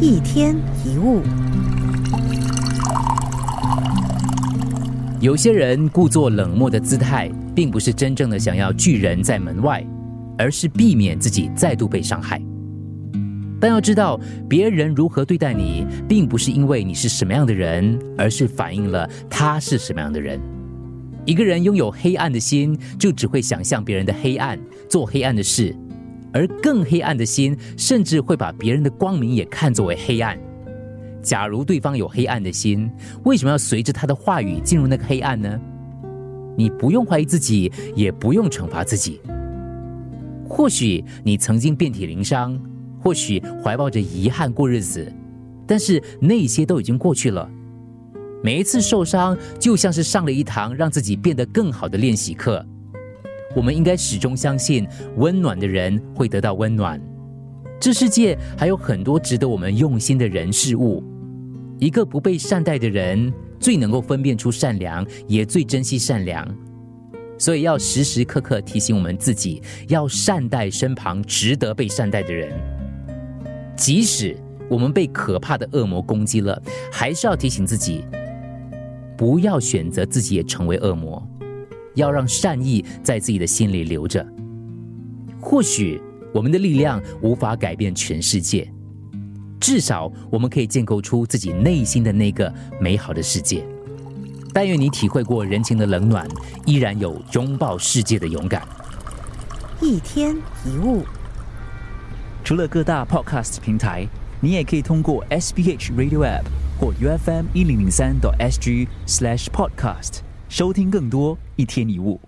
一天一物，有些人故作冷漠的姿态，并不是真正的想要拒人在门外，而是避免自己再度被伤害。但要知道，别人如何对待你，并不是因为你是什么样的人，而是反映了他是什么样的人。一个人拥有黑暗的心，就只会想象别人的黑暗，做黑暗的事。而更黑暗的心，甚至会把别人的光明也看作为黑暗。假如对方有黑暗的心，为什么要随着他的话语进入那个黑暗呢？你不用怀疑自己，也不用惩罚自己。或许你曾经遍体鳞伤，或许怀抱着遗憾过日子，但是那些都已经过去了。每一次受伤，就像是上了一堂让自己变得更好的练习课。我们应该始终相信，温暖的人会得到温暖。这世界还有很多值得我们用心的人事物。一个不被善待的人，最能够分辨出善良，也最珍惜善良。所以要时时刻刻提醒我们自己，要善待身旁值得被善待的人。即使我们被可怕的恶魔攻击了，还是要提醒自己，不要选择自己也成为恶魔。要让善意在自己的心里留着。或许我们的力量无法改变全世界，至少我们可以建构出自己内心的那个美好的世界。但愿你体会过人情的冷暖，依然有拥抱世界的勇敢。一天一物，除了各大 Podcast 平台，你也可以通过 SBH Radio App 或 UFM 一零零三 SG Slash Podcast。收听更多一天一物。